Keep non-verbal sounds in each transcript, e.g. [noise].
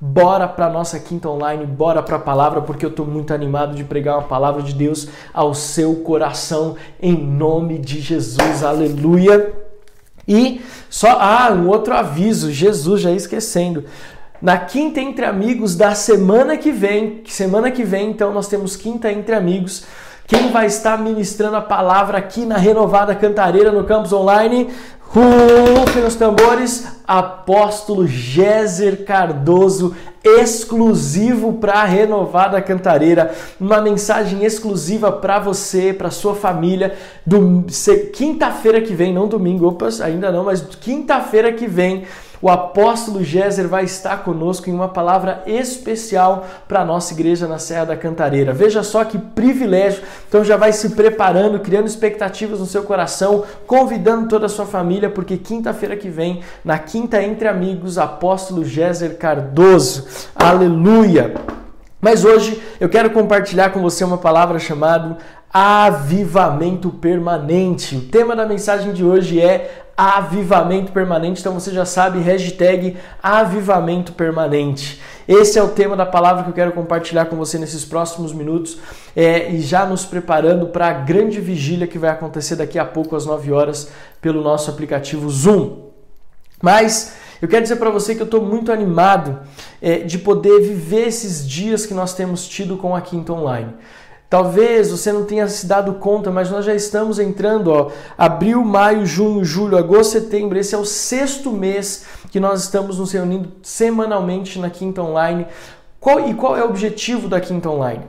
bora para nossa quinta online, bora para a palavra, porque eu estou muito animado de pregar uma palavra de Deus ao seu coração, em nome de Jesus, aleluia. E só, ah, um outro aviso, Jesus já esquecendo. Na quinta entre amigos da semana que vem, semana que vem, então nós temos quinta entre amigos. Quem vai estar ministrando a palavra aqui na Renovada Cantareira no campus online? Rufem os tambores, apóstolo Géser Cardoso, exclusivo para a Renovada Cantareira, uma mensagem exclusiva para você, para sua família, do quinta-feira que vem, não domingo, opas, ainda não, mas quinta-feira que vem o apóstolo Géser vai estar conosco em uma palavra especial para a nossa igreja na Serra da Cantareira. Veja só que privilégio. Então já vai se preparando, criando expectativas no seu coração, convidando toda a sua família, porque quinta-feira que vem, na Quinta Entre Amigos, apóstolo Géser Cardoso. Aleluia! Mas hoje eu quero compartilhar com você uma palavra chamada avivamento permanente. O tema da mensagem de hoje é avivamento permanente. Então você já sabe, hashtag avivamento permanente. Esse é o tema da palavra que eu quero compartilhar com você nesses próximos minutos é, e já nos preparando para a grande vigília que vai acontecer daqui a pouco às 9 horas pelo nosso aplicativo Zoom. Mas eu quero dizer para você que eu estou muito animado é, de poder viver esses dias que nós temos tido com a Quinta Online. Talvez você não tenha se dado conta, mas nós já estamos entrando, ó, abril, maio, junho, julho, agosto, setembro. Esse é o sexto mês que nós estamos nos reunindo semanalmente na Quinta Online. Qual, e qual é o objetivo da Quinta Online?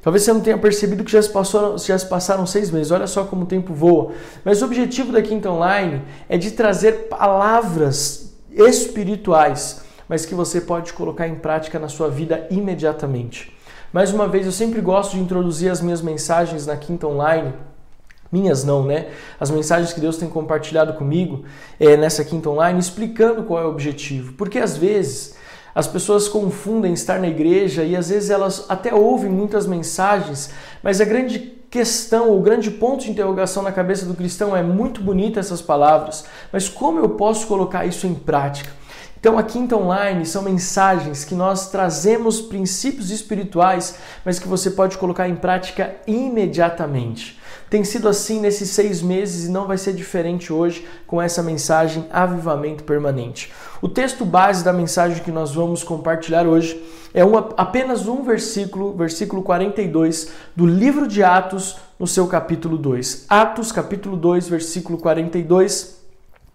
Talvez você não tenha percebido que já se, passou, já se passaram seis meses, olha só como o tempo voa. Mas o objetivo da Quinta Online é de trazer palavras espirituais, mas que você pode colocar em prática na sua vida imediatamente. Mais uma vez, eu sempre gosto de introduzir as minhas mensagens na Quinta Online. Minhas não, né? As mensagens que Deus tem compartilhado comigo é, nessa Quinta Online, explicando qual é o objetivo. Porque às vezes as pessoas confundem estar na igreja e às vezes elas até ouvem muitas mensagens, mas a grande questão, o grande ponto de interrogação na cabeça do cristão é muito bonita essas palavras, mas como eu posso colocar isso em prática? Então, a Quinta Online são mensagens que nós trazemos princípios espirituais, mas que você pode colocar em prática imediatamente. Tem sido assim nesses seis meses e não vai ser diferente hoje com essa mensagem Avivamento Permanente. O texto base da mensagem que nós vamos compartilhar hoje é uma, apenas um versículo, versículo 42 do livro de Atos, no seu capítulo 2. Atos, capítulo 2, versículo 42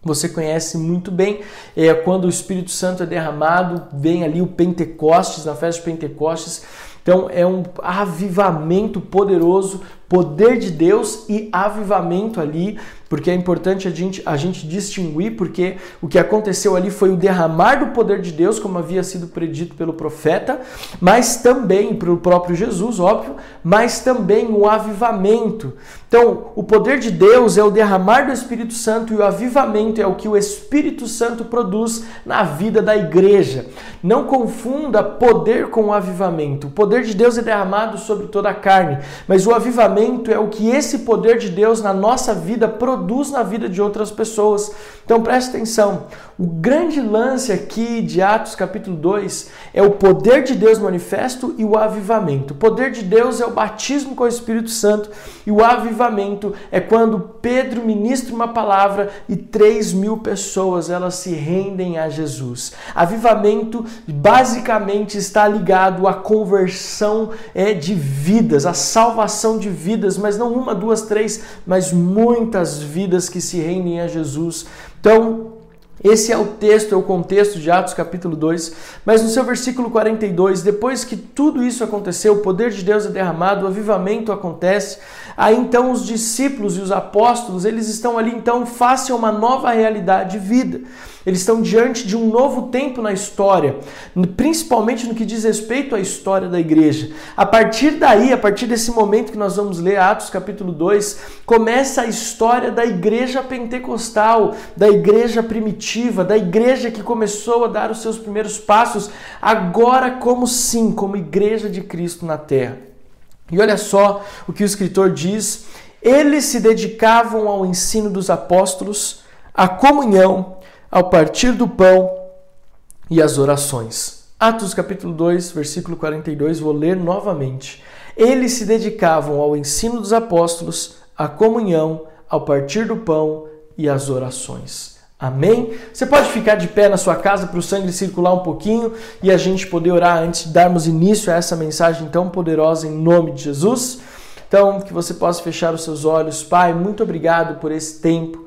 você conhece muito bem, é quando o Espírito Santo é derramado, vem ali o Pentecostes, na festa de Pentecostes. Então é um avivamento poderoso, poder de Deus e avivamento ali porque é importante a gente, a gente distinguir, porque o que aconteceu ali foi o derramar do poder de Deus, como havia sido predito pelo profeta, mas também pelo próprio Jesus, óbvio, mas também o avivamento. Então, o poder de Deus é o derramar do Espírito Santo e o avivamento é o que o Espírito Santo produz na vida da igreja. Não confunda poder com avivamento. O poder de Deus é derramado sobre toda a carne, mas o avivamento é o que esse poder de Deus na nossa vida produz produz na vida de outras pessoas. Então preste atenção. O grande lance aqui de Atos capítulo 2 é o poder de Deus manifesto e o avivamento. O poder de Deus é o batismo com o Espírito Santo e o avivamento é quando Pedro ministra uma palavra e 3 mil pessoas elas se rendem a Jesus. Avivamento basicamente está ligado à conversão é, de vidas, à salvação de vidas, mas não uma, duas, três, mas muitas vidas que se rendem a Jesus. Então, esse é o texto, é o contexto de Atos capítulo 2, mas no seu versículo 42, depois que tudo isso aconteceu, o poder de Deus é derramado, o avivamento acontece, aí então os discípulos e os apóstolos, eles estão ali então face a uma nova realidade de vida. Eles estão diante de um novo tempo na história, principalmente no que diz respeito à história da igreja. A partir daí, a partir desse momento que nós vamos ler Atos capítulo 2, começa a história da igreja pentecostal, da igreja primitiva, da igreja que começou a dar os seus primeiros passos, agora como sim, como igreja de Cristo na terra. E olha só o que o escritor diz: eles se dedicavam ao ensino dos apóstolos, à comunhão, ao partir do pão e às orações. Atos capítulo 2, versículo 42, vou ler novamente. Eles se dedicavam ao ensino dos apóstolos, à comunhão, ao partir do pão e às orações. Amém? Você pode ficar de pé na sua casa para o sangue circular um pouquinho e a gente poder orar antes de darmos início a essa mensagem tão poderosa em nome de Jesus? Então, que você possa fechar os seus olhos. Pai, muito obrigado por esse tempo.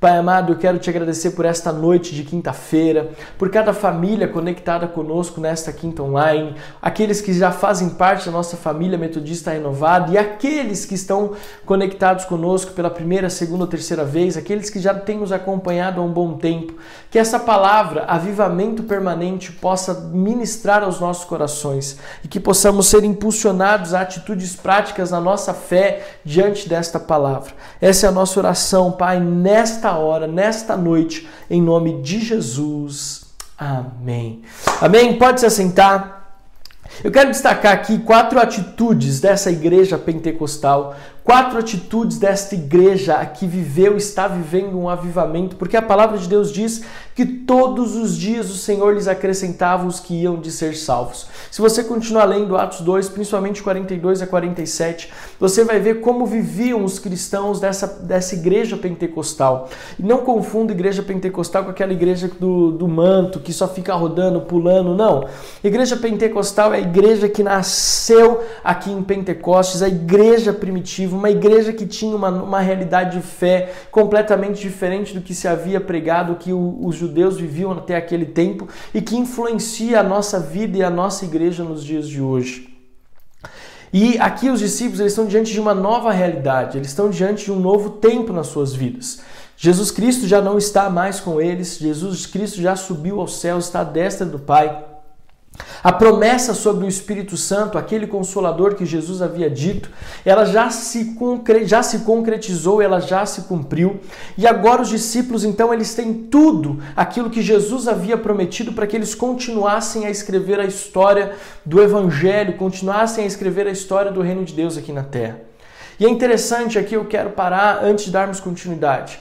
Pai amado, eu quero te agradecer por esta noite de quinta-feira, por cada família conectada conosco nesta quinta online, aqueles que já fazem parte da nossa família metodista renovada e aqueles que estão conectados conosco pela primeira, segunda ou terceira vez, aqueles que já têm nos acompanhado há um bom tempo. Que essa palavra, avivamento permanente, possa ministrar aos nossos corações e que possamos ser impulsionados a atitudes práticas na nossa fé diante desta palavra. Essa é a nossa oração, Pai, nesta nesta hora, nesta noite, em nome de Jesus. Amém. Amém? Pode se assentar. Eu quero destacar aqui quatro atitudes dessa igreja pentecostal quatro atitudes desta igreja que viveu, está vivendo um avivamento, porque a palavra de Deus diz que todos os dias o Senhor lhes acrescentava os que iam de ser salvos. Se você continuar lendo Atos 2, principalmente 42 a 47, você vai ver como viviam os cristãos dessa, dessa igreja pentecostal. E não confunda igreja pentecostal com aquela igreja do, do manto, que só fica rodando, pulando, não. Igreja pentecostal é a igreja que nasceu aqui em Pentecostes, a igreja primitiva, uma igreja que tinha uma, uma realidade de fé completamente diferente do que se havia pregado, que o, os judeus viviam até aquele tempo e que influencia a nossa vida e a nossa igreja nos dias de hoje. E aqui os discípulos eles estão diante de uma nova realidade, eles estão diante de um novo tempo nas suas vidas. Jesus Cristo já não está mais com eles, Jesus Cristo já subiu ao céu, está à destra do Pai. A promessa sobre o Espírito Santo, aquele consolador que Jesus havia dito, ela já se, já se concretizou, ela já se cumpriu. E agora os discípulos, então, eles têm tudo aquilo que Jesus havia prometido para que eles continuassem a escrever a história do Evangelho, continuassem a escrever a história do reino de Deus aqui na terra. E é interessante aqui, eu quero parar antes de darmos continuidade.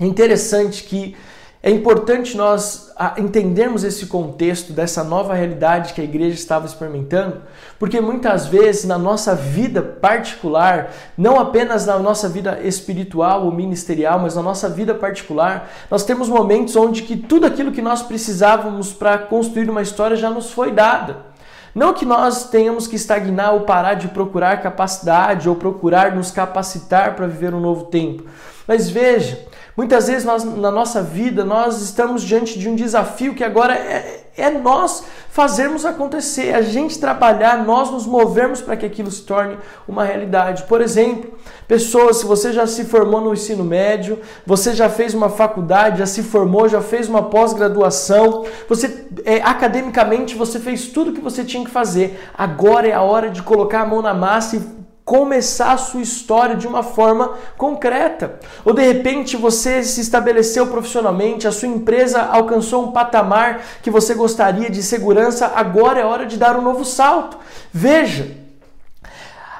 É interessante que é importante nós ah, entendermos esse contexto dessa nova realidade que a igreja estava experimentando, porque muitas vezes na nossa vida particular, não apenas na nossa vida espiritual ou ministerial, mas na nossa vida particular, nós temos momentos onde que tudo aquilo que nós precisávamos para construir uma história já nos foi dada. Não que nós tenhamos que estagnar ou parar de procurar capacidade ou procurar nos capacitar para viver um novo tempo. Mas veja, Muitas vezes nós, na nossa vida nós estamos diante de um desafio que agora é, é nós fazermos acontecer, a gente trabalhar, nós nos movermos para que aquilo se torne uma realidade. Por exemplo, pessoas, se você já se formou no ensino médio, você já fez uma faculdade, já se formou, já fez uma pós-graduação, você é, academicamente você fez tudo o que você tinha que fazer. Agora é a hora de colocar a mão na massa e começar a sua história de uma forma concreta. Ou de repente você se estabeleceu profissionalmente, a sua empresa alcançou um patamar que você gostaria de segurança, agora é hora de dar um novo salto. Veja,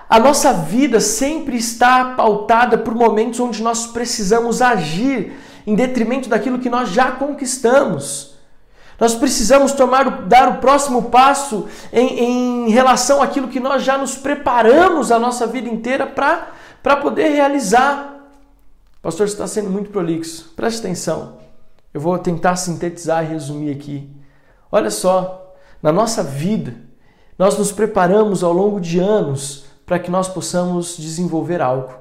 a nossa vida sempre está pautada por momentos onde nós precisamos agir em detrimento daquilo que nós já conquistamos. Nós precisamos tomar, dar o próximo passo em, em relação àquilo que nós já nos preparamos a nossa vida inteira para poder realizar. Pastor, você está sendo muito prolixo. Preste atenção. Eu vou tentar sintetizar e resumir aqui. Olha só, na nossa vida, nós nos preparamos ao longo de anos para que nós possamos desenvolver algo.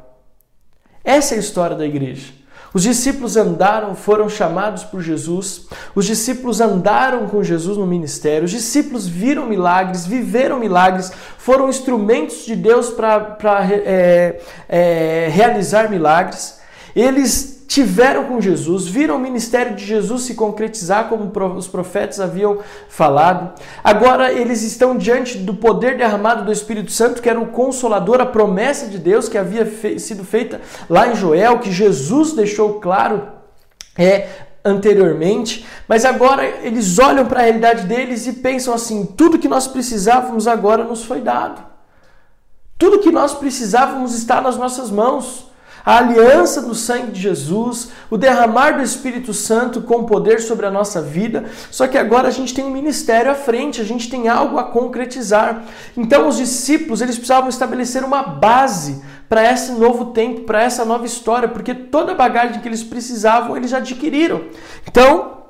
Essa é a história da igreja. Os discípulos andaram, foram chamados por Jesus, os discípulos andaram com Jesus no ministério, os discípulos viram milagres, viveram milagres, foram instrumentos de Deus para é, é, realizar milagres. Eles tiveram com Jesus, viram o ministério de Jesus se concretizar como os profetas haviam falado. Agora eles estão diante do poder derramado do Espírito Santo, que era o consolador, a promessa de Deus que havia fe sido feita lá em Joel, que Jesus deixou claro é anteriormente, mas agora eles olham para a realidade deles e pensam assim: tudo que nós precisávamos agora nos foi dado. Tudo que nós precisávamos está nas nossas mãos. A aliança do sangue de Jesus, o derramar do Espírito Santo com poder sobre a nossa vida. Só que agora a gente tem um ministério à frente, a gente tem algo a concretizar. Então os discípulos, eles precisavam estabelecer uma base para esse novo tempo, para essa nova história, porque toda a bagagem que eles precisavam, eles já adquiriram. Então,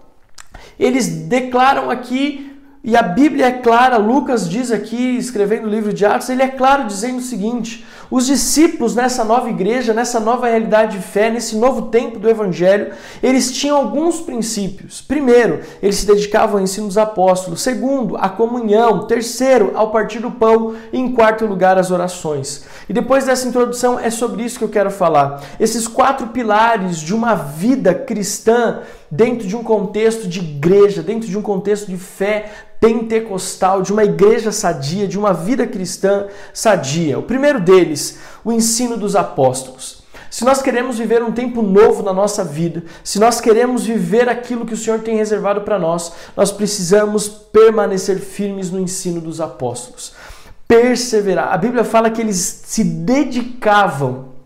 eles declaram aqui e a Bíblia é clara, Lucas diz aqui, escrevendo o livro de Atos, ele é claro dizendo o seguinte: os discípulos nessa nova igreja, nessa nova realidade de fé, nesse novo tempo do Evangelho, eles tinham alguns princípios. Primeiro, eles se dedicavam ao ensino dos apóstolos. Segundo, a comunhão. Terceiro, ao partir do pão. E em quarto lugar, as orações. E depois dessa introdução, é sobre isso que eu quero falar. Esses quatro pilares de uma vida cristã dentro de um contexto de igreja, dentro de um contexto de fé pentecostal, de uma igreja sadia, de uma vida cristã sadia. O primeiro deles, o ensino dos apóstolos. Se nós queremos viver um tempo novo na nossa vida, se nós queremos viver aquilo que o Senhor tem reservado para nós, nós precisamos permanecer firmes no ensino dos apóstolos. Perseverar. A Bíblia fala que eles se dedicavam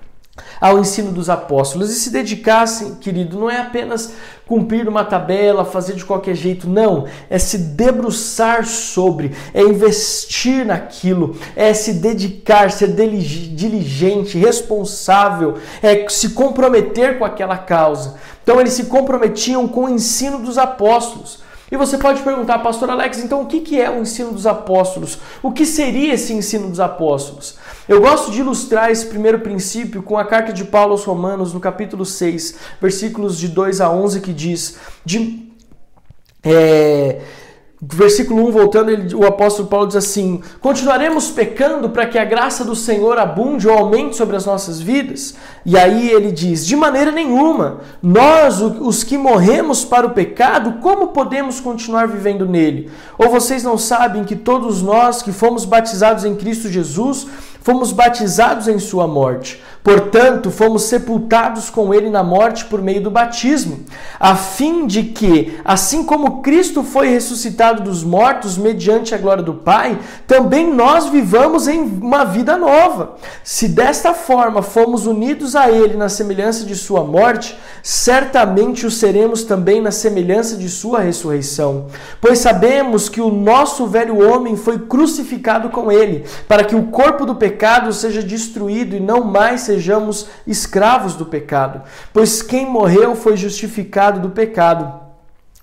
ao ensino dos apóstolos. E se dedicassem, querido, não é apenas cumprir uma tabela, fazer de qualquer jeito, não. É se debruçar sobre, é investir naquilo, é se dedicar, ser diligente, responsável, é se comprometer com aquela causa. Então eles se comprometiam com o ensino dos apóstolos. E você pode perguntar, pastor Alex, então o que é o ensino dos apóstolos? O que seria esse ensino dos apóstolos? Eu gosto de ilustrar esse primeiro princípio com a carta de Paulo aos Romanos, no capítulo 6, versículos de 2 a 11, que diz: de, é, Versículo 1, voltando, ele, o apóstolo Paulo diz assim: Continuaremos pecando para que a graça do Senhor abunde ou aumente sobre as nossas vidas? E aí ele diz: De maneira nenhuma. Nós, os que morremos para o pecado, como podemos continuar vivendo nele? Ou vocês não sabem que todos nós que fomos batizados em Cristo Jesus, fomos batizados em Sua morte? Portanto, fomos sepultados com ele na morte por meio do batismo, a fim de que, assim como Cristo foi ressuscitado dos mortos mediante a glória do Pai, também nós vivamos em uma vida nova. Se desta forma fomos unidos a ele na semelhança de sua morte, certamente o seremos também na semelhança de sua ressurreição. Pois sabemos que o nosso velho homem foi crucificado com ele, para que o corpo do pecado seja destruído e não mais sejamos escravos do pecado, pois quem morreu foi justificado do pecado.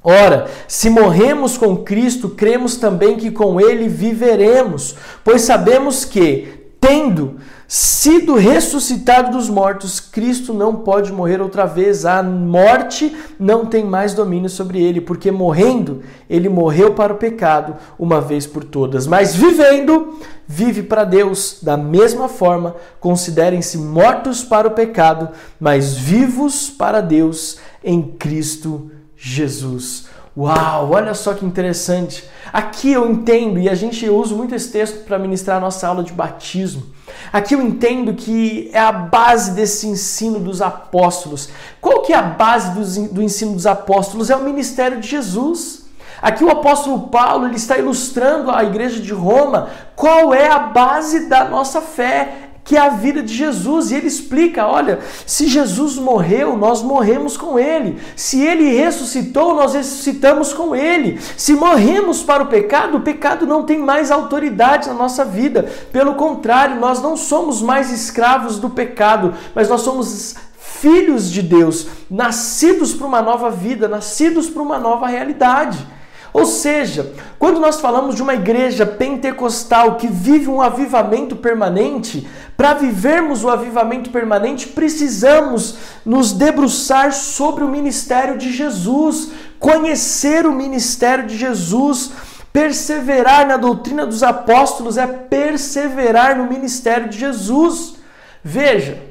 Ora, se morremos com Cristo, cremos também que com Ele viveremos, pois sabemos que, tendo sido ressuscitado dos mortos, Cristo não pode morrer outra vez. A morte não tem mais domínio sobre ele, porque morrendo, ele morreu para o pecado uma vez por todas. Mas vivendo, vive para Deus. Da mesma forma, considerem-se mortos para o pecado, mas vivos para Deus em Cristo Jesus. Uau, olha só que interessante. Aqui eu entendo, e a gente usa muito esse texto para ministrar a nossa aula de batismo. Aqui eu entendo que é a base desse ensino dos apóstolos. Qual que é a base do, ensino dos apóstolos? É o ministério de Jesus. Aqui o apóstolo Paulo ele está ilustrando a igreja de Roma qual é a base da nossa fé que é a vida de Jesus. E ele explica: olha, se Jesus morreu, nós morremos com ele. Se ele ressuscitou, nós ressuscitamos com ele. Se morremos para o pecado, o pecado não tem mais autoridade na nossa vida. Pelo contrário, nós não somos mais escravos do pecado, mas nós somos filhos de Deus, nascidos para uma nova vida, nascidos para uma nova realidade. Ou seja, quando nós falamos de uma igreja pentecostal que vive um avivamento permanente, para vivermos o avivamento permanente, precisamos nos debruçar sobre o ministério de Jesus, conhecer o ministério de Jesus. Perseverar na doutrina dos apóstolos é perseverar no ministério de Jesus. Veja,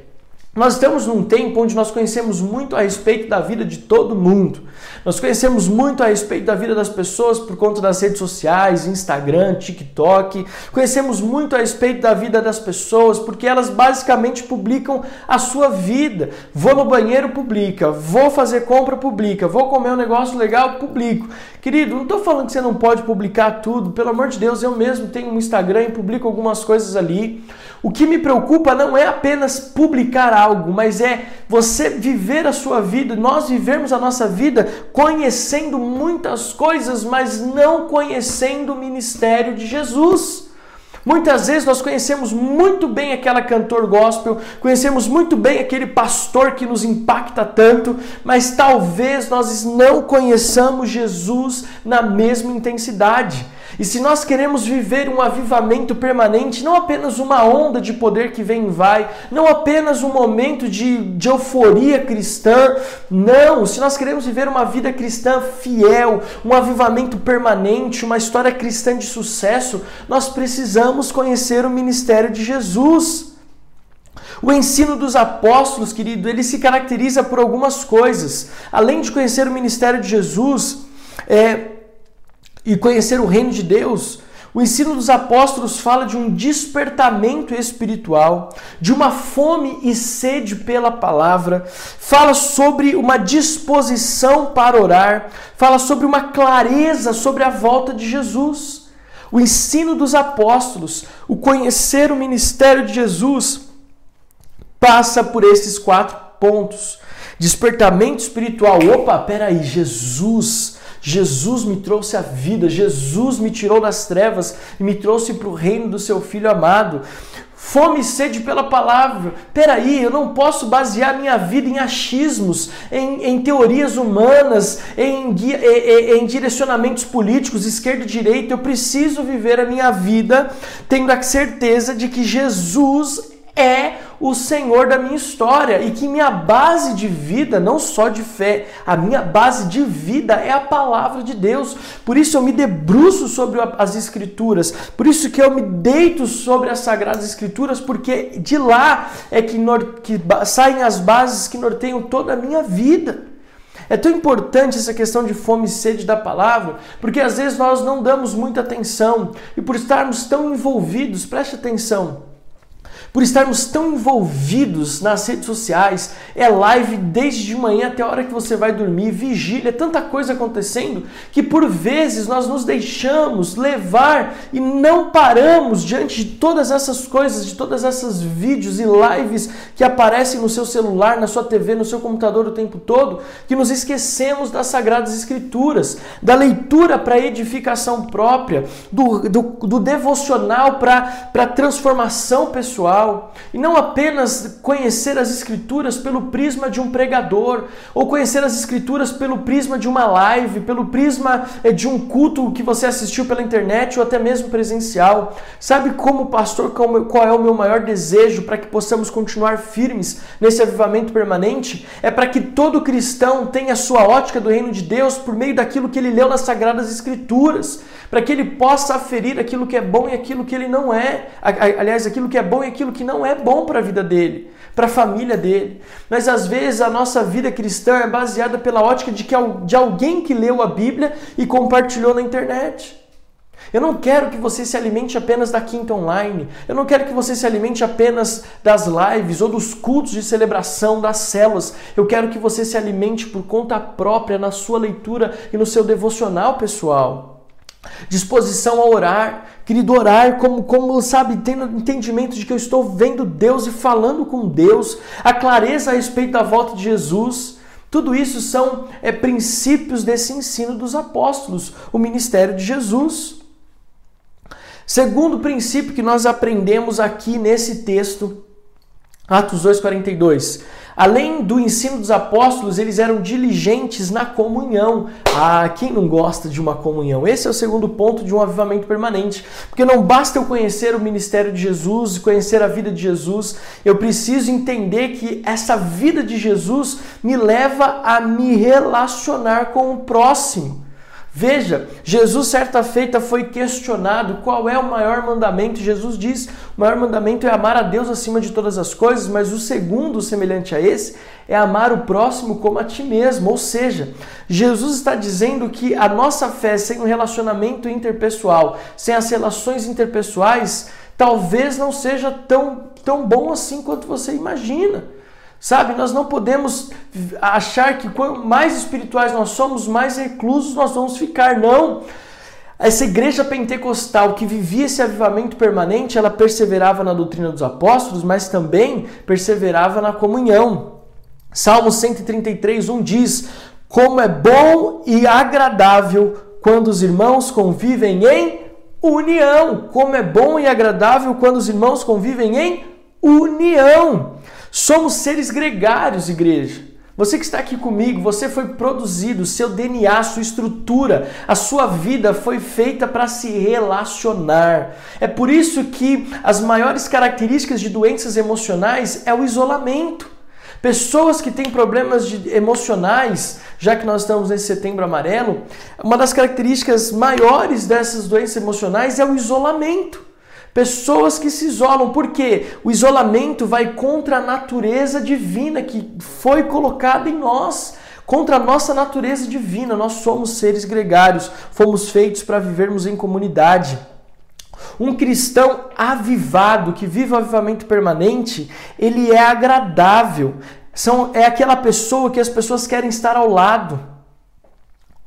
nós estamos num tempo onde nós conhecemos muito a respeito da vida de todo mundo. Nós conhecemos muito a respeito da vida das pessoas por conta das redes sociais, Instagram, TikTok. Conhecemos muito a respeito da vida das pessoas porque elas basicamente publicam a sua vida. Vou no banheiro, publica. Vou fazer compra, publica. Vou comer um negócio legal, publico. Querido, não estou falando que você não pode publicar tudo. Pelo amor de Deus, eu mesmo tenho um Instagram e publico algumas coisas ali. O que me preocupa não é apenas publicar algo algo, mas é você viver a sua vida, nós vivermos a nossa vida conhecendo muitas coisas, mas não conhecendo o ministério de Jesus. Muitas vezes nós conhecemos muito bem aquela cantor gospel, conhecemos muito bem aquele pastor que nos impacta tanto, mas talvez nós não conheçamos Jesus na mesma intensidade. E se nós queremos viver um avivamento permanente, não apenas uma onda de poder que vem e vai, não apenas um momento de, de euforia cristã, não. Se nós queremos viver uma vida cristã fiel, um avivamento permanente, uma história cristã de sucesso, nós precisamos conhecer o ministério de Jesus. O ensino dos apóstolos, querido, ele se caracteriza por algumas coisas. Além de conhecer o ministério de Jesus, é, e conhecer o reino de Deus, o ensino dos apóstolos fala de um despertamento espiritual, de uma fome e sede pela palavra, fala sobre uma disposição para orar, fala sobre uma clareza sobre a volta de Jesus. O ensino dos apóstolos, o conhecer o ministério de Jesus, passa por esses quatro pontos. Despertamento espiritual. Opa, peraí, Jesus Jesus me trouxe a vida, Jesus me tirou das trevas e me trouxe para o reino do seu Filho amado. Fome e sede pela palavra. Peraí, eu não posso basear minha vida em achismos, em, em teorias humanas, em, em, em direcionamentos políticos, esquerda e direita. Eu preciso viver a minha vida tendo a certeza de que Jesus é o Senhor da minha história e que minha base de vida, não só de fé, a minha base de vida é a palavra de Deus. Por isso eu me debruço sobre as Escrituras, por isso que eu me deito sobre as Sagradas Escrituras, porque de lá é que, que saem as bases que norteiam toda a minha vida. É tão importante essa questão de fome e sede da palavra, porque às vezes nós não damos muita atenção e por estarmos tão envolvidos, preste atenção, por estarmos tão envolvidos nas redes sociais, é live desde de manhã até a hora que você vai dormir, vigília, tanta coisa acontecendo que por vezes nós nos deixamos levar e não paramos diante de todas essas coisas, de todas essas vídeos e lives que aparecem no seu celular, na sua TV, no seu computador o tempo todo, que nos esquecemos das sagradas escrituras, da leitura para edificação própria, do, do, do devocional para transformação pessoal e não apenas conhecer as escrituras pelo prisma de um pregador ou conhecer as escrituras pelo prisma de uma live, pelo prisma eh, de um culto que você assistiu pela internet ou até mesmo presencial. Sabe como pastor qual é o meu maior desejo para que possamos continuar firmes nesse avivamento permanente? É para que todo cristão tenha a sua ótica do reino de Deus por meio daquilo que ele leu nas sagradas escrituras, para que ele possa aferir aquilo que é bom e aquilo que ele não é. Aliás, aquilo que é bom e aquilo que não é bom para a vida dele, para a família dele. Mas às vezes a nossa vida cristã é baseada pela ótica de, que, de alguém que leu a Bíblia e compartilhou na internet. Eu não quero que você se alimente apenas da quinta online. Eu não quero que você se alimente apenas das lives ou dos cultos de celebração, das células. Eu quero que você se alimente por conta própria na sua leitura e no seu devocional pessoal. Disposição a orar, querido, orar como, como, sabe, tendo entendimento de que eu estou vendo Deus e falando com Deus, a clareza a respeito da volta de Jesus. Tudo isso são é, princípios desse ensino dos apóstolos, o ministério de Jesus. Segundo princípio que nós aprendemos aqui nesse texto, Atos 2,42. Além do ensino dos apóstolos, eles eram diligentes na comunhão. Ah, quem não gosta de uma comunhão? Esse é o segundo ponto de um avivamento permanente. Porque não basta eu conhecer o ministério de Jesus, conhecer a vida de Jesus, eu preciso entender que essa vida de Jesus me leva a me relacionar com o próximo. Veja, Jesus certa feita foi questionado qual é o maior mandamento. Jesus diz: o maior mandamento é amar a Deus acima de todas as coisas, mas o segundo, semelhante a esse, é amar o próximo como a ti mesmo. Ou seja, Jesus está dizendo que a nossa fé sem um relacionamento interpessoal, sem as relações interpessoais, talvez não seja tão, tão bom assim quanto você imagina. Sabe, nós não podemos achar que quanto mais espirituais nós somos, mais reclusos nós vamos ficar. Não. Essa igreja pentecostal que vivia esse avivamento permanente, ela perseverava na doutrina dos apóstolos, mas também perseverava na comunhão. Salmo 133, 1 diz: Como é bom e agradável quando os irmãos convivem em união. Como é bom e agradável quando os irmãos convivem em união. Somos seres gregários, igreja. Você que está aqui comigo, você foi produzido, seu DNA, sua estrutura, a sua vida foi feita para se relacionar. É por isso que as maiores características de doenças emocionais é o isolamento. Pessoas que têm problemas emocionais, já que nós estamos nesse setembro amarelo, uma das características maiores dessas doenças emocionais é o isolamento. Pessoas que se isolam, porque o isolamento vai contra a natureza divina que foi colocada em nós, contra a nossa natureza divina. Nós somos seres gregários, fomos feitos para vivermos em comunidade. Um cristão avivado, que vive o avivamento permanente, ele é agradável. São, é aquela pessoa que as pessoas querem estar ao lado.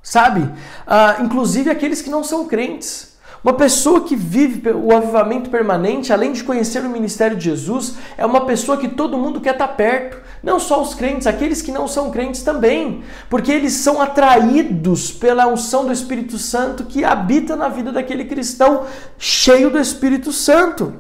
Sabe? Ah, inclusive aqueles que não são crentes. Uma pessoa que vive o avivamento permanente, além de conhecer o ministério de Jesus, é uma pessoa que todo mundo quer estar perto. Não só os crentes, aqueles que não são crentes também. Porque eles são atraídos pela unção do Espírito Santo que habita na vida daquele cristão cheio do Espírito Santo.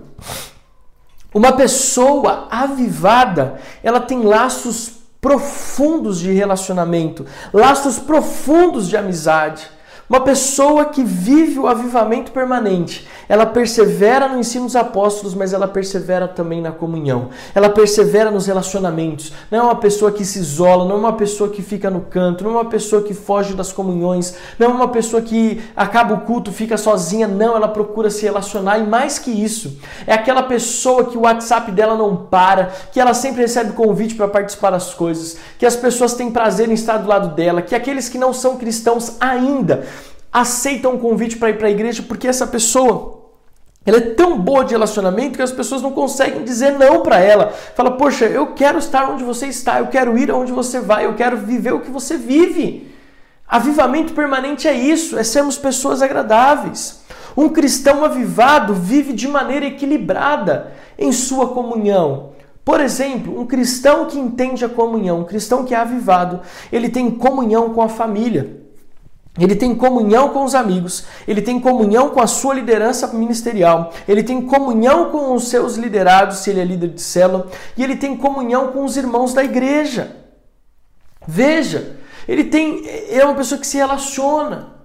Uma pessoa avivada, ela tem laços profundos de relacionamento, laços profundos de amizade. Uma pessoa que vive o avivamento permanente, ela persevera no ensino dos apóstolos, mas ela persevera também na comunhão. Ela persevera nos relacionamentos. Não é uma pessoa que se isola, não é uma pessoa que fica no canto, não é uma pessoa que foge das comunhões, não é uma pessoa que acaba o culto, fica sozinha. Não, ela procura se relacionar e mais que isso, é aquela pessoa que o WhatsApp dela não para, que ela sempre recebe convite para participar das coisas, que as pessoas têm prazer em estar do lado dela, que aqueles que não são cristãos ainda aceitam um convite para ir para a igreja porque essa pessoa ela é tão boa de relacionamento que as pessoas não conseguem dizer não para ela. Fala, poxa, eu quero estar onde você está, eu quero ir aonde você vai, eu quero viver o que você vive. Avivamento permanente é isso, é sermos pessoas agradáveis. Um cristão avivado vive de maneira equilibrada em sua comunhão. Por exemplo, um cristão que entende a comunhão, um cristão que é avivado, ele tem comunhão com a família. Ele tem comunhão com os amigos, ele tem comunhão com a sua liderança ministerial, ele tem comunhão com os seus liderados, se ele é líder de célula, e ele tem comunhão com os irmãos da igreja. Veja, ele tem ele é uma pessoa que se relaciona.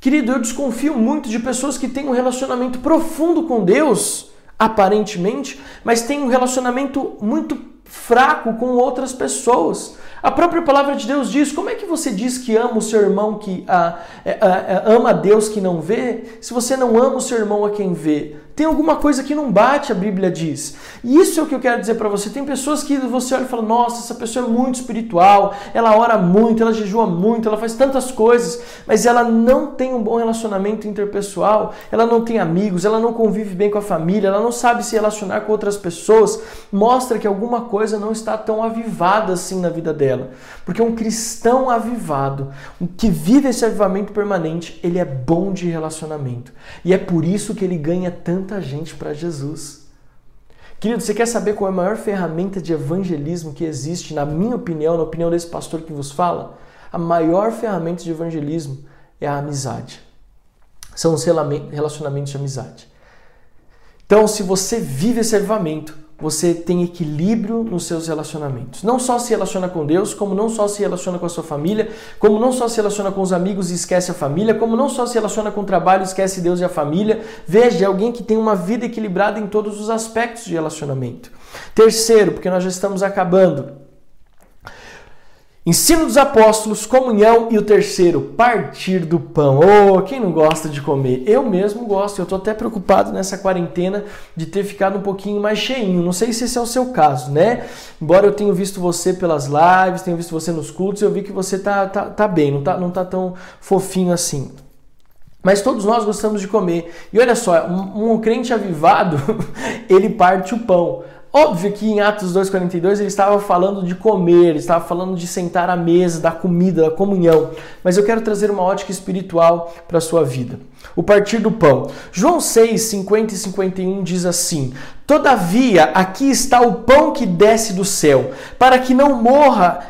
Querido, eu desconfio muito de pessoas que têm um relacionamento profundo com Deus, aparentemente, mas têm um relacionamento muito fraco com outras pessoas. A própria palavra de Deus diz: como é que você diz que ama o seu irmão que a, a, a, ama a Deus que não vê, se você não ama o seu irmão a quem vê? Tem alguma coisa que não bate, a Bíblia diz. E isso é o que eu quero dizer para você. Tem pessoas que você olha e fala: nossa, essa pessoa é muito espiritual, ela ora muito, ela jejua muito, ela faz tantas coisas, mas ela não tem um bom relacionamento interpessoal, ela não tem amigos, ela não convive bem com a família, ela não sabe se relacionar com outras pessoas. Mostra que alguma coisa não está tão avivada assim na vida dela. Porque um cristão avivado, que vive esse avivamento permanente, ele é bom de relacionamento. E é por isso que ele ganha tanta gente para Jesus. Querido, você quer saber qual é a maior ferramenta de evangelismo que existe, na minha opinião, na opinião desse pastor que vos fala? A maior ferramenta de evangelismo é a amizade. São os relacionamentos de amizade. Então, se você vive esse avivamento, você tem equilíbrio nos seus relacionamentos. Não só se relaciona com Deus, como não só se relaciona com a sua família, como não só se relaciona com os amigos e esquece a família, como não só se relaciona com o trabalho esquece Deus e a família. Veja, é alguém que tem uma vida equilibrada em todos os aspectos de relacionamento. Terceiro, porque nós já estamos acabando, Ensino dos apóstolos, comunhão e o terceiro, partir do pão. Oh, quem não gosta de comer? Eu mesmo gosto. Eu estou até preocupado nessa quarentena de ter ficado um pouquinho mais cheinho. Não sei se esse é o seu caso, né? Embora eu tenha visto você pelas lives, tenha visto você nos cultos, eu vi que você tá, tá, tá bem, não tá, não tá tão fofinho assim. Mas todos nós gostamos de comer. E olha só, um, um crente avivado, [laughs] ele parte o pão. Óbvio que em Atos 2,42 ele estava falando de comer, ele estava falando de sentar à mesa, da comida, da comunhão. Mas eu quero trazer uma ótica espiritual para a sua vida. O partir do pão. João 6, 50 e 51 diz assim: Todavia, aqui está o pão que desce do céu, para que não morra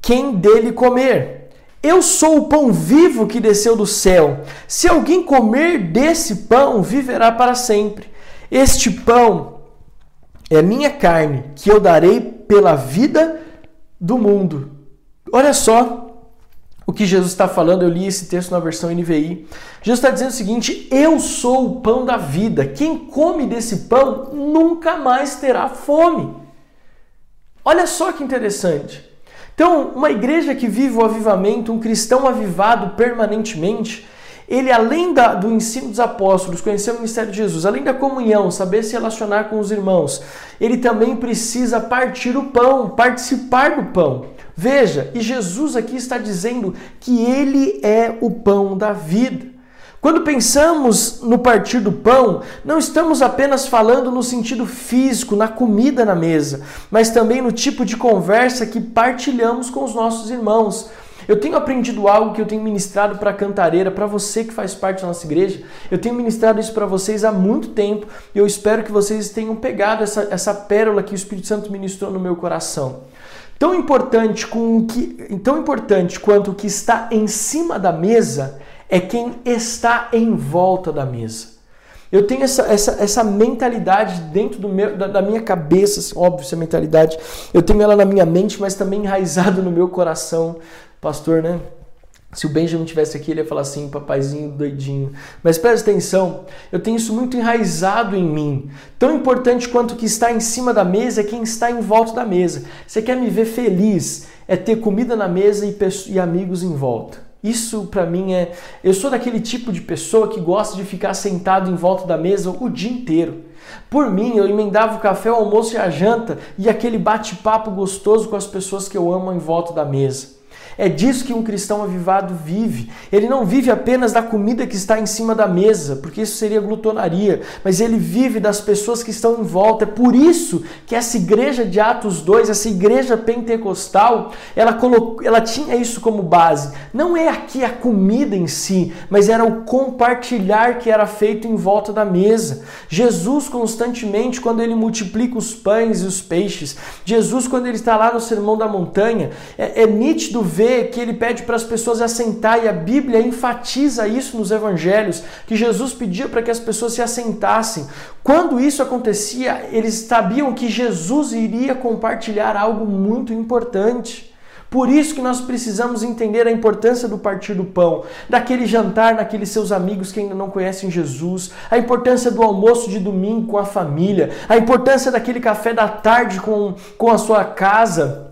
quem dele comer. Eu sou o pão vivo que desceu do céu. Se alguém comer desse pão, viverá para sempre. Este pão é minha carne, que eu darei pela vida do mundo. Olha só o que Jesus está falando, eu li esse texto na versão NVI. Jesus está dizendo o seguinte: Eu sou o pão da vida. Quem come desse pão nunca mais terá fome. Olha só que interessante. Então, uma igreja que vive o avivamento, um cristão avivado permanentemente, ele, além da, do ensino dos apóstolos, conhecer o ministério de Jesus, além da comunhão, saber se relacionar com os irmãos, ele também precisa partir o pão, participar do pão. Veja, e Jesus aqui está dizendo que ele é o pão da vida. Quando pensamos no partir do pão, não estamos apenas falando no sentido físico, na comida na mesa, mas também no tipo de conversa que partilhamos com os nossos irmãos. Eu tenho aprendido algo que eu tenho ministrado para a cantareira, para você que faz parte da nossa igreja. Eu tenho ministrado isso para vocês há muito tempo e eu espero que vocês tenham pegado essa, essa pérola que o Espírito Santo ministrou no meu coração. Tão importante, com que, tão importante quanto o que está em cima da mesa é quem está em volta da mesa. Eu tenho essa, essa, essa mentalidade dentro do meu, da, da minha cabeça, óbvio, essa mentalidade. Eu tenho ela na minha mente, mas também enraizado no meu coração pastor, né? Se o Benjamin tivesse aqui, ele ia falar assim, papaizinho doidinho. Mas presta atenção, eu tenho isso muito enraizado em mim. Tão importante quanto o que está em cima da mesa é quem está em volta da mesa. Você quer me ver feliz? É ter comida na mesa e, e amigos em volta. Isso para mim é. Eu sou daquele tipo de pessoa que gosta de ficar sentado em volta da mesa o dia inteiro. Por mim, eu emendava o café, o almoço e a janta e aquele bate-papo gostoso com as pessoas que eu amo em volta da mesa. É disso que um cristão avivado vive. Ele não vive apenas da comida que está em cima da mesa, porque isso seria glutonaria, mas ele vive das pessoas que estão em volta. É por isso que essa igreja de Atos 2, essa igreja pentecostal, ela, colocou, ela tinha isso como base. Não é aqui a comida em si, mas era o compartilhar que era feito em volta da mesa. Jesus constantemente, quando ele multiplica os pães e os peixes, Jesus, quando ele está lá no Sermão da Montanha, é, é nítido ver vê que ele pede para as pessoas assentar e a Bíblia enfatiza isso nos evangelhos, que Jesus pedia para que as pessoas se assentassem. Quando isso acontecia, eles sabiam que Jesus iria compartilhar algo muito importante. Por isso que nós precisamos entender a importância do partir do pão, daquele jantar naqueles seus amigos que ainda não conhecem Jesus, a importância do almoço de domingo com a família, a importância daquele café da tarde com, com a sua casa.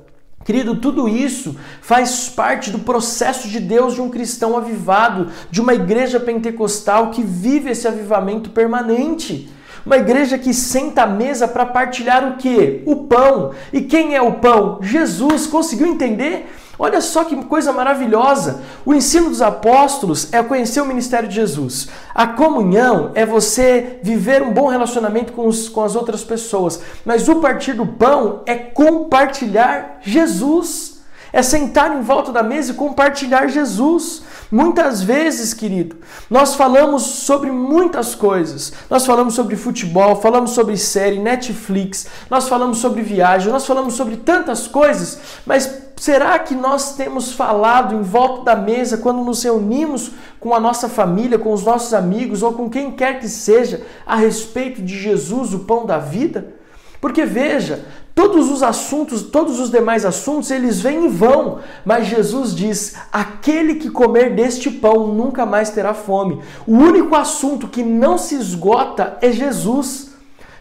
Querido, tudo isso faz parte do processo de Deus de um cristão avivado, de uma igreja pentecostal que vive esse avivamento permanente. Uma igreja que senta à mesa para partilhar o que? O pão. E quem é o pão? Jesus. Conseguiu entender? Olha só que coisa maravilhosa! O ensino dos apóstolos é conhecer o ministério de Jesus. A comunhão é você viver um bom relacionamento com, os, com as outras pessoas. Mas o partir do pão é compartilhar Jesus. É sentar em volta da mesa e compartilhar Jesus. Muitas vezes, querido, nós falamos sobre muitas coisas. Nós falamos sobre futebol, falamos sobre série, Netflix, nós falamos sobre viagem, nós falamos sobre tantas coisas, mas será que nós temos falado em volta da mesa quando nos reunimos com a nossa família, com os nossos amigos ou com quem quer que seja a respeito de Jesus, o pão da vida? Porque veja, todos os assuntos, todos os demais assuntos, eles vêm e vão, mas Jesus diz: aquele que comer deste pão nunca mais terá fome. O único assunto que não se esgota é Jesus.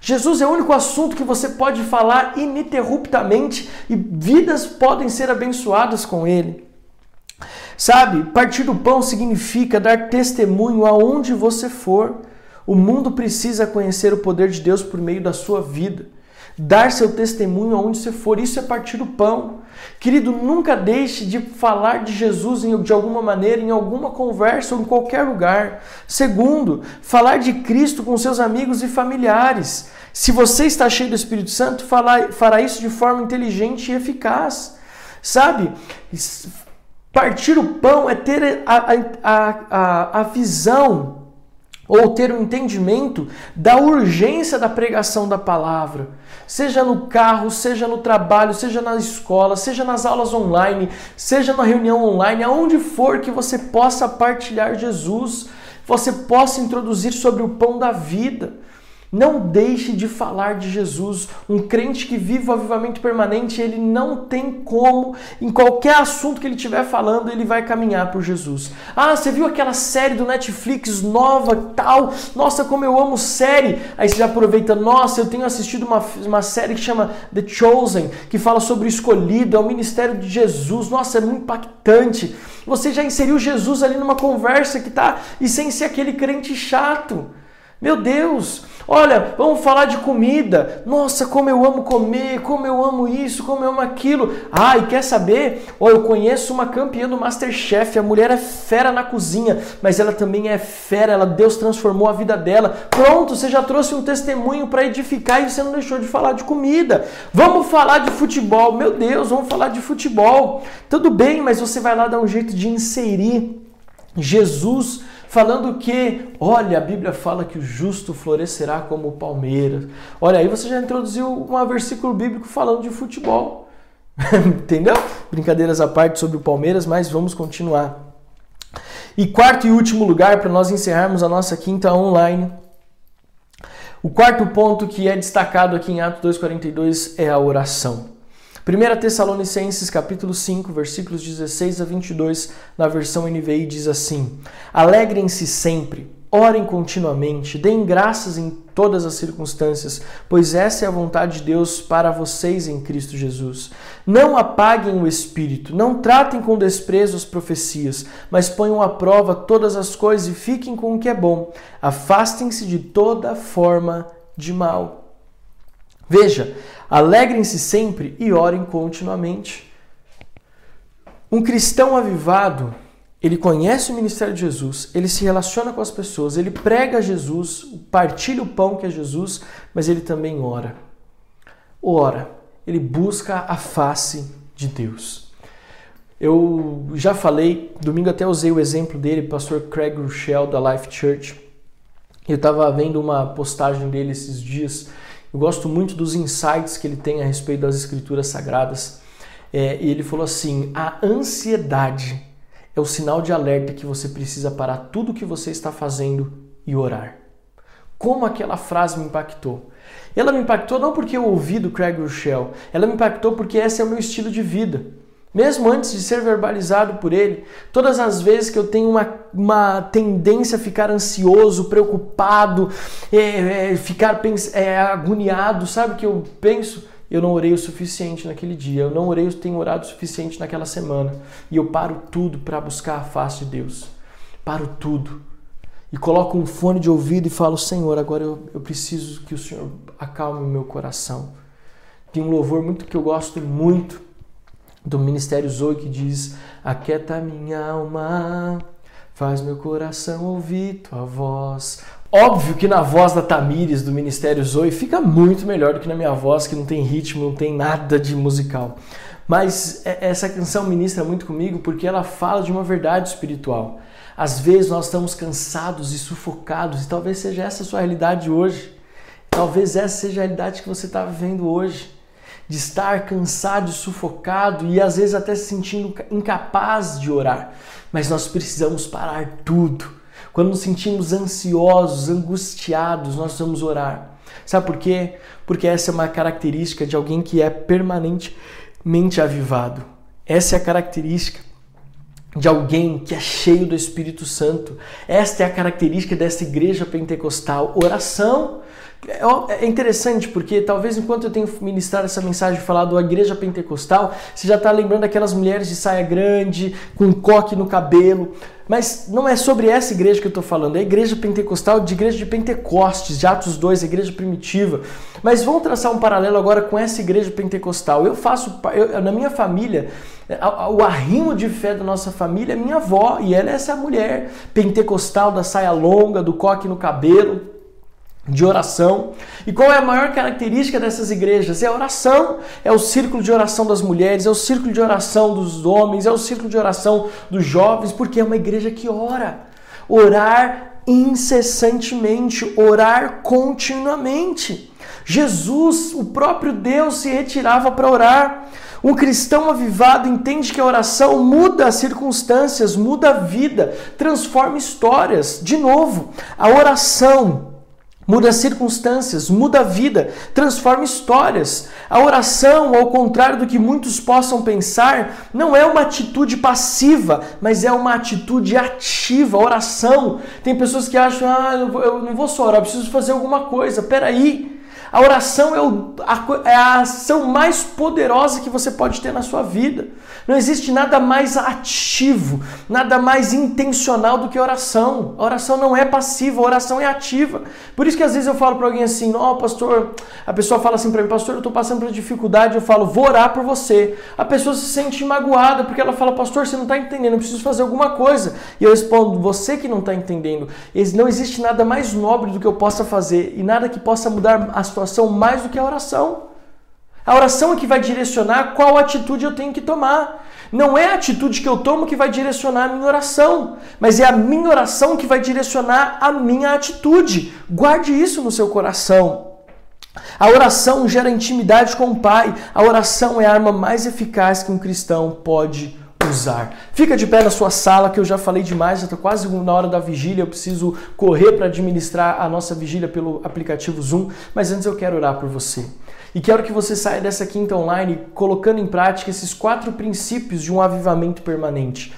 Jesus é o único assunto que você pode falar ininterruptamente e vidas podem ser abençoadas com ele. Sabe, partir do pão significa dar testemunho aonde você for. O mundo precisa conhecer o poder de Deus por meio da sua vida. Dar seu testemunho aonde você for. Isso é partir do pão. Querido, nunca deixe de falar de Jesus de alguma maneira, em alguma conversa ou em qualquer lugar. Segundo, falar de Cristo com seus amigos e familiares. Se você está cheio do Espírito Santo, fará isso de forma inteligente e eficaz. Sabe? Partir o pão é ter a, a, a, a visão ou ter um entendimento da urgência da pregação da palavra, seja no carro, seja no trabalho, seja na escola, seja nas aulas online, seja na reunião online, aonde for que você possa partilhar Jesus, você possa introduzir sobre o pão da vida. Não deixe de falar de Jesus. Um crente que vive o avivamento permanente, ele não tem como, em qualquer assunto que ele estiver falando, ele vai caminhar por Jesus. Ah, você viu aquela série do Netflix nova, tal? Nossa, como eu amo série. Aí você já aproveita, nossa, eu tenho assistido uma, uma série que chama The Chosen, que fala sobre o escolhido, é o ministério de Jesus. Nossa, é muito impactante. Você já inseriu Jesus ali numa conversa que tá, e sem ser aquele crente chato. Meu Deus, olha, vamos falar de comida. Nossa, como eu amo comer, como eu amo isso, como eu amo aquilo. Ah, e quer saber? Oh, eu conheço uma campeã do Masterchef. A mulher é fera na cozinha, mas ela também é fera. Ela, Deus transformou a vida dela. Pronto, você já trouxe um testemunho para edificar e você não deixou de falar de comida. Vamos falar de futebol. Meu Deus, vamos falar de futebol. Tudo bem, mas você vai lá dar um jeito de inserir Jesus falando que, olha, a Bíblia fala que o justo florescerá como palmeiras. Olha, aí você já introduziu um versículo bíblico falando de futebol. [laughs] Entendeu? Brincadeiras à parte sobre o Palmeiras, mas vamos continuar. E quarto e último lugar, para nós encerrarmos a nossa quinta online. O quarto ponto que é destacado aqui em Atos 2,42 é a oração. 1 Tessalonicenses capítulo 5, versículos 16 a 22, na versão NVI diz assim: Alegrem-se sempre, orem continuamente, deem graças em todas as circunstâncias, pois essa é a vontade de Deus para vocês em Cristo Jesus. Não apaguem o espírito, não tratem com desprezo as profecias, mas ponham à prova todas as coisas e fiquem com o que é bom. Afastem-se de toda forma de mal. Veja, alegrem-se sempre e orem continuamente. Um cristão avivado, ele conhece o ministério de Jesus, ele se relaciona com as pessoas, ele prega Jesus, partilha o pão que é Jesus, mas ele também ora. Ora, ele busca a face de Deus. Eu já falei, domingo até usei o exemplo dele, pastor Craig Rochelle da Life Church. Eu estava vendo uma postagem dele esses dias eu gosto muito dos insights que ele tem a respeito das escrituras sagradas. É, e ele falou assim: a ansiedade é o sinal de alerta que você precisa parar tudo o que você está fazendo e orar. Como aquela frase me impactou? Ela me impactou não porque eu ouvi do Craig Rochelle, ela me impactou porque esse é o meu estilo de vida. Mesmo antes de ser verbalizado por ele, todas as vezes que eu tenho uma, uma tendência a ficar ansioso, preocupado, é, é, ficar é, agoniado, sabe que eu penso? Eu não orei o suficiente naquele dia, eu não orei, eu tenho orado o suficiente naquela semana. E eu paro tudo para buscar a face de Deus. Paro tudo. E coloco um fone de ouvido e falo: Senhor, agora eu, eu preciso que o Senhor acalme o meu coração. Tem um louvor muito que eu gosto muito do Ministério Zoe que diz: Aquieta minha alma, faz meu coração ouvir tua voz. Óbvio que na voz da Tamires do Ministério Zoe fica muito melhor do que na minha voz, que não tem ritmo, não tem nada de musical. Mas é, essa canção ministra muito comigo porque ela fala de uma verdade espiritual. Às vezes nós estamos cansados e sufocados, e talvez seja essa a sua realidade hoje. Talvez essa seja a realidade que você está vivendo hoje de estar cansado e sufocado e às vezes até se sentindo incapaz de orar. Mas nós precisamos parar tudo. Quando nos sentimos ansiosos, angustiados, nós vamos orar. Sabe por quê? Porque essa é uma característica de alguém que é permanentemente avivado. Essa é a característica de alguém que é cheio do Espírito Santo. Esta é a característica dessa igreja pentecostal: oração É, é interessante porque talvez enquanto eu tenho ministrado essa mensagem falado da igreja pentecostal, você já está lembrando daquelas mulheres de saia grande, com coque no cabelo. Mas não é sobre essa igreja que eu estou falando, é a igreja pentecostal de igreja de Pentecostes, de Atos 2, a igreja primitiva. Mas vamos traçar um paralelo agora com essa igreja pentecostal. Eu faço, eu, na minha família, o arrimo de fé da nossa família é minha avó, e ela é essa mulher pentecostal da saia longa, do coque no cabelo de oração. E qual é a maior característica dessas igrejas? É a oração. É o círculo de oração das mulheres, é o círculo de oração dos homens, é o círculo de oração dos jovens, porque é uma igreja que ora. Orar incessantemente, orar continuamente. Jesus, o próprio Deus, se retirava para orar. Um cristão avivado entende que a oração muda as circunstâncias, muda a vida, transforma histórias. De novo, a oração muda as circunstâncias, muda a vida, transforma histórias. A oração, ao contrário do que muitos possam pensar, não é uma atitude passiva, mas é uma atitude ativa. A oração, tem pessoas que acham, ah, eu não vou só orar, eu preciso fazer alguma coisa. Peraí, a oração é, o, a, é, a, ação mais poderosa que você pode ter na sua vida. Não existe nada mais ativo, nada mais intencional do que oração. A oração não é passiva, a oração é ativa. Por isso que às vezes eu falo para alguém assim: Ó, oh, pastor, a pessoa fala assim para mim, pastor, eu estou passando por dificuldade. Eu falo, vou orar por você. A pessoa se sente magoada porque ela fala, pastor, você não está entendendo, eu preciso fazer alguma coisa. E eu respondo, você que não está entendendo. Não existe nada mais nobre do que eu possa fazer e nada que possa mudar a situação situação mais do que a oração. A oração é que vai direcionar qual atitude eu tenho que tomar. Não é a atitude que eu tomo que vai direcionar a minha oração, mas é a minha oração que vai direcionar a minha atitude. Guarde isso no seu coração. A oração gera intimidade com o Pai. A oração é a arma mais eficaz que um cristão pode usar. Fica de pé na sua sala, que eu já falei demais, já estou quase na hora da vigília, eu preciso correr para administrar a nossa vigília pelo aplicativo Zoom, mas antes eu quero orar por você. E quero que você saia dessa quinta online colocando em prática esses quatro princípios de um avivamento permanente.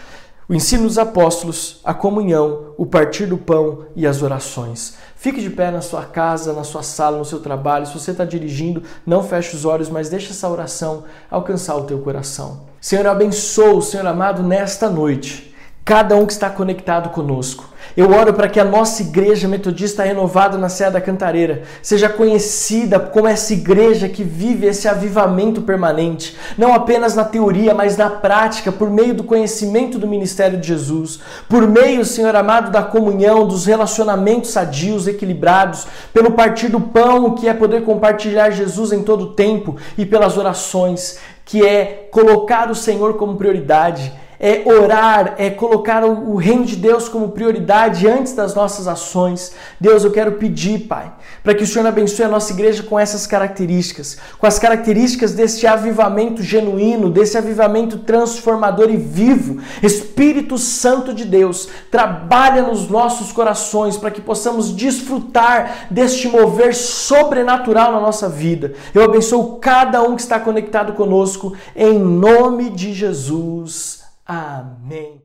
O ensino dos apóstolos, a comunhão, o partir do pão e as orações. Fique de pé na sua casa, na sua sala, no seu trabalho. Se você está dirigindo, não feche os olhos, mas deixe essa oração alcançar o teu coração. Senhor, abençoa o Senhor amado nesta noite, cada um que está conectado conosco. Eu oro para que a nossa igreja metodista renovada na Serra da Cantareira seja conhecida como essa igreja que vive esse avivamento permanente, não apenas na teoria, mas na prática, por meio do conhecimento do ministério de Jesus, por meio, Senhor amado, da comunhão, dos relacionamentos sadios, equilibrados, pelo partir do pão, que é poder compartilhar Jesus em todo o tempo, e pelas orações, que é colocar o Senhor como prioridade é orar, é colocar o reino de Deus como prioridade antes das nossas ações. Deus, eu quero pedir, Pai, para que o Senhor abençoe a nossa igreja com essas características, com as características deste avivamento genuíno, desse avivamento transformador e vivo. Espírito Santo de Deus, trabalha nos nossos corações para que possamos desfrutar deste mover sobrenatural na nossa vida. Eu abençoo cada um que está conectado conosco, em nome de Jesus. Amém.